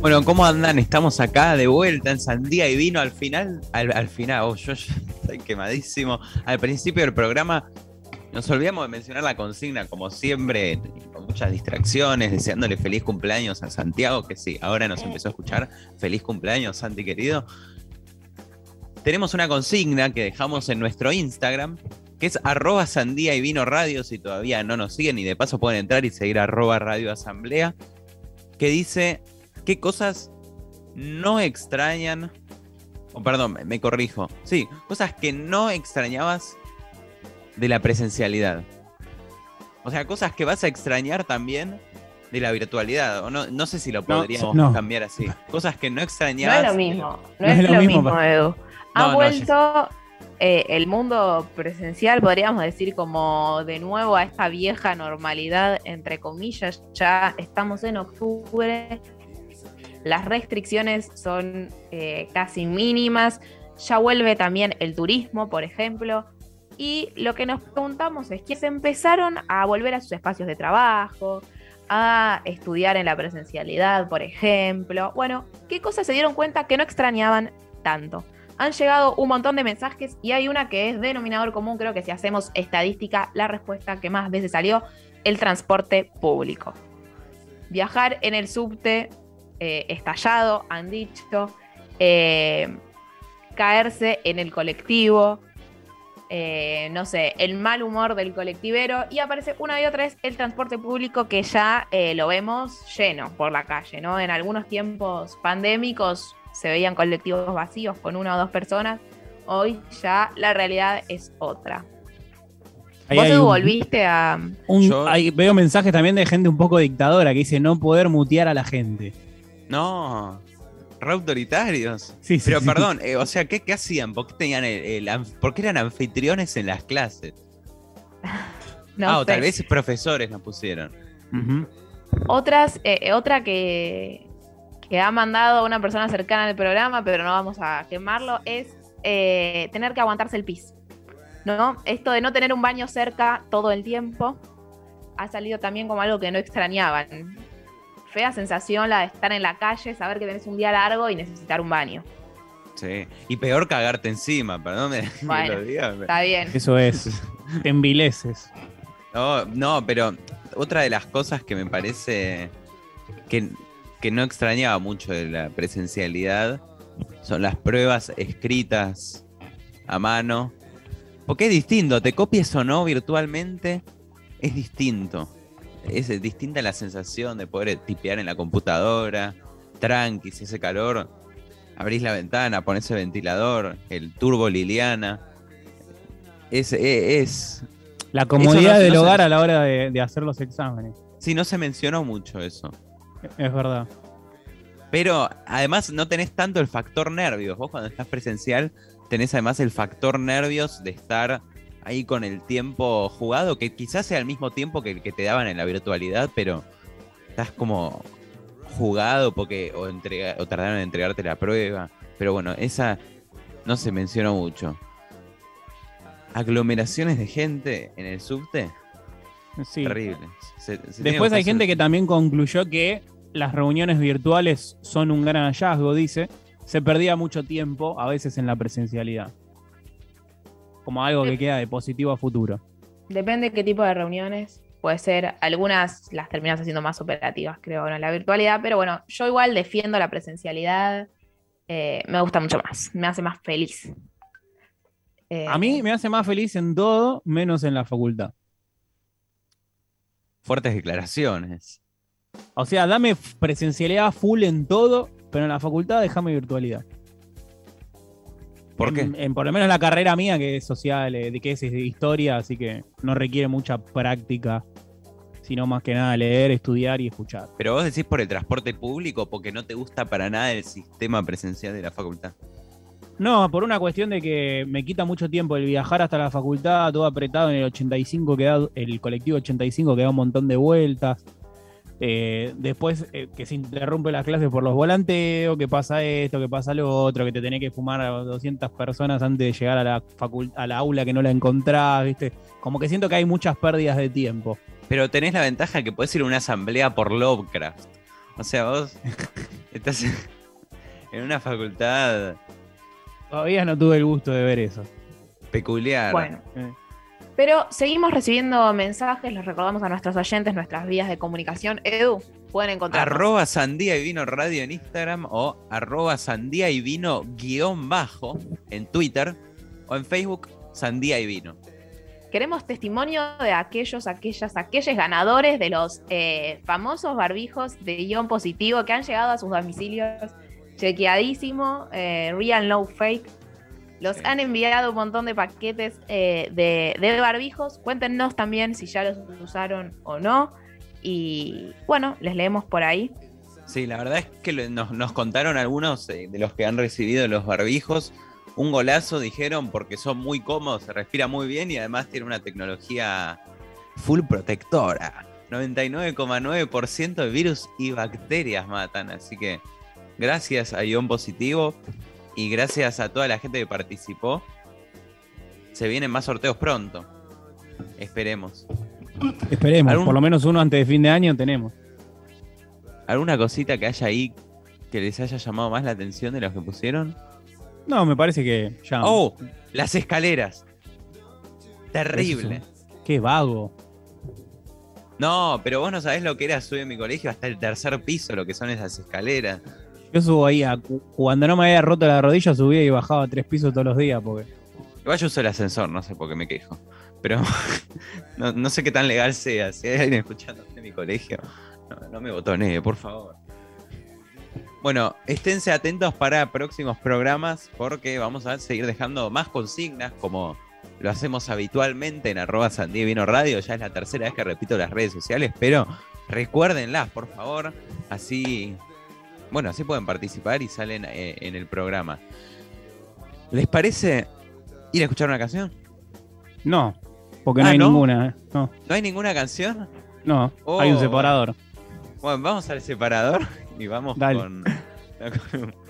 Bueno, ¿cómo andan? Estamos acá de vuelta en Sandía y Vino al final. Al, final, oh, yo, estoy quemadísimo. Al principio del programa nos olvidamos de mencionar la consigna, como siempre, con muchas distracciones, deseándole feliz cumpleaños a Santiago, que sí, ahora nos empezó a escuchar. Feliz cumpleaños, Santi querido. Tenemos una consigna que dejamos en nuestro Instagram, que es arroba sandía y vino radio, si todavía no nos siguen, y de paso pueden entrar y seguir arroba radio asamblea, que dice ¿Qué cosas no extrañan? O perdón, me corrijo. Sí, cosas que no extrañabas de la presencialidad. O sea, cosas que vas a extrañar también de la virtualidad. O no, no sé si lo podríamos cambiar así. Cosas que no extrañabas. No es lo mismo. No, es, lo mismo, Edu. Ha vuelto eh, el mundo presencial, podríamos decir, como de nuevo a esta vieja normalidad, entre comillas. Ya estamos en octubre las restricciones son eh, casi mínimas, ya vuelve también el turismo, por ejemplo, y lo que nos preguntamos es que se empezaron a volver a sus espacios de trabajo, a estudiar en la presencialidad, por ejemplo. Bueno, ¿qué cosas se dieron cuenta que no extrañaban tanto? Han llegado un montón de mensajes y hay una que es denominador común, creo que si hacemos estadística, la respuesta que más veces salió, el transporte público. Viajar en el subte eh, estallado, han dicho, eh, caerse en el colectivo, eh, no sé, el mal humor del colectivero y aparece una y otra vez el transporte público que ya lo vemos lleno por la calle, ¿no? En algunos tiempos pandémicos se veían colectivos vacíos con una o dos personas, hoy ya la realidad es otra. ¿Vos volviste a...? veo mensajes también de gente un poco dictadora que dice no poder mutear a la gente. No, re autoritarios. Sí, Pero perdón, eh, o sea, ¿qué, hacían? ¿Por qué, tenían el, ¿Por qué eran anfitriones en las clases? no ah, o tal vez profesores nos pusieron. Otras, eh, otra que, que ha mandado una persona cercana al programa, pero no vamos a quemarlo, es eh, tener que aguantarse el pis. ¿No? Esto de no tener un baño cerca todo el tiempo ha salido también como algo que no extrañaban fea sensación la de estar en la calle, saber que tenés un día largo y necesitar un baño. Sí, y peor cagarte encima, perdón bueno, lo diga. Está bien. Eso es, envileces. No, no, pero otra de las cosas que me parece que, que no extrañaba mucho de la presencialidad son las pruebas escritas a mano. Porque es distinto, te copies o no virtualmente, es distinto es distinta la sensación de poder tipear en la computadora, tranqui, si hace calor, abrís la ventana, pones el ventilador, el turbo Liliana. Es, e, es, la comodidad del hogar a la hora de, hacer los exámenes. Sí, no se mencionó mucho eso. Es verdad. Pero además no tenés tanto el factor nervios. Vos cuando estás presencial tenés además el factor nervios de estar ahí con el tiempo jugado, que quizás sea el mismo tiempo que el que te daban en la virtualidad, pero estás como jugado porque o, entrega, o tardaron en entregarte la prueba. Pero bueno, esa no se mencionó mucho. Aglomeraciones de gente en el subte. Sí. Terrible. Después hay gente que también concluyó que las reuniones virtuales son un gran hallazgo, dice. Se perdía mucho tiempo a veces en la presencialidad como algo que queda de positivo a futuro. Depende de qué tipo de reuniones. Puede ser, algunas las terminas haciendo más operativas, creo, en la virtualidad, pero bueno, yo igual defiendo la presencialidad. Eh, me gusta mucho más, me hace más feliz. a mí eh, me hace más feliz en todo, menos en la facultad. Fuertes declaraciones. O sea, dame presencialidad full en todo, pero en la facultad déjame virtualidad. ¿Por qué? En, por lo menos la carrera mía, que es social, eh, de que es de historia, así que no requiere mucha práctica, sino más que nada leer, estudiar y escuchar. Pero vos decís por el transporte público, porque no te gusta para nada el sistema presencial de la facultad. No, por una cuestión de que me quita mucho tiempo el viajar hasta la facultad, todo apretado en el 85, que el colectivo 85 que da un montón de vueltas. Eh, después eh, que se interrumpe las clases por los volanteos, que pasa esto, que pasa lo otro, que te tenés que fumar a 200 personas antes de llegar a la, a la aula que no la encontrás, ¿viste? Como que siento que hay muchas pérdidas de tiempo. Pero tenés la ventaja que puedes ir a una asamblea por Lovecraft. O sea, vos Estás en una facultad. Todavía no tuve el gusto de ver eso. Peculiar. Bueno. Eh. Pero seguimos recibiendo mensajes, les recordamos a nuestros oyentes nuestras vías de comunicación. Edu, pueden encontrar. Arroba sandía y vino radio en Instagram o arroba sandía y vino guion bajo en Twitter o en Facebook sandía y vino. Queremos testimonio de aquellos, aquellas, aquellos ganadores de los eh, famosos barbijos de guion positivo que han llegado a sus domicilios chequeadísimo, eh, real no fake. Los han enviado un montón de paquetes eh, de, barbijos. Cuéntenos también si ya los usaron o no. Y bueno, les leemos por ahí. Sí, la verdad es que nos, nos contaron algunos de los que han recibido los barbijos un golazo, dijeron, porque son muy cómodos, se respira muy bien y además tiene una tecnología full protectora. 99,9% de virus y bacterias matan, así que gracias a Ion Positivo y gracias a toda la gente que participó. Se vienen más sorteos pronto. Esperemos. Esperemos, por lo menos uno antes de fin de año tenemos. ¿Alguna cosita que haya ahí que les haya llamado más la atención de los que pusieron? No, me parece que ya. ¡Oh! Las escaleras. Terrible. Qué vago. No, pero vos no sabés lo que era subir en mi colegio hasta el tercer piso, lo que son esas escaleras. Yo subo ahí, a, cuando no me había roto la rodilla, subía y bajaba tres pisos todos los días. porque Igual yo uso el ascensor, no sé por qué me quejo. Pero no, sé qué tan legal sea. Si hay alguien escuchando en mi colegio, no, no me botonee, por favor. Bueno, esténse atentos para próximos programas porque vamos a seguir dejando más consignas como lo hacemos habitualmente en arroba Vino Radio. Ya es la tercera vez que repito las redes sociales, pero recuérdenlas, por favor. Así, bueno, así pueden participar y salen eh, en el programa. ¿Les parece ir a escuchar una canción? No, porque no ah, hay ninguna. ¿eh? No. no. hay ninguna canción? No, hay un oh. separador. Bueno, vamos al separador y vamos con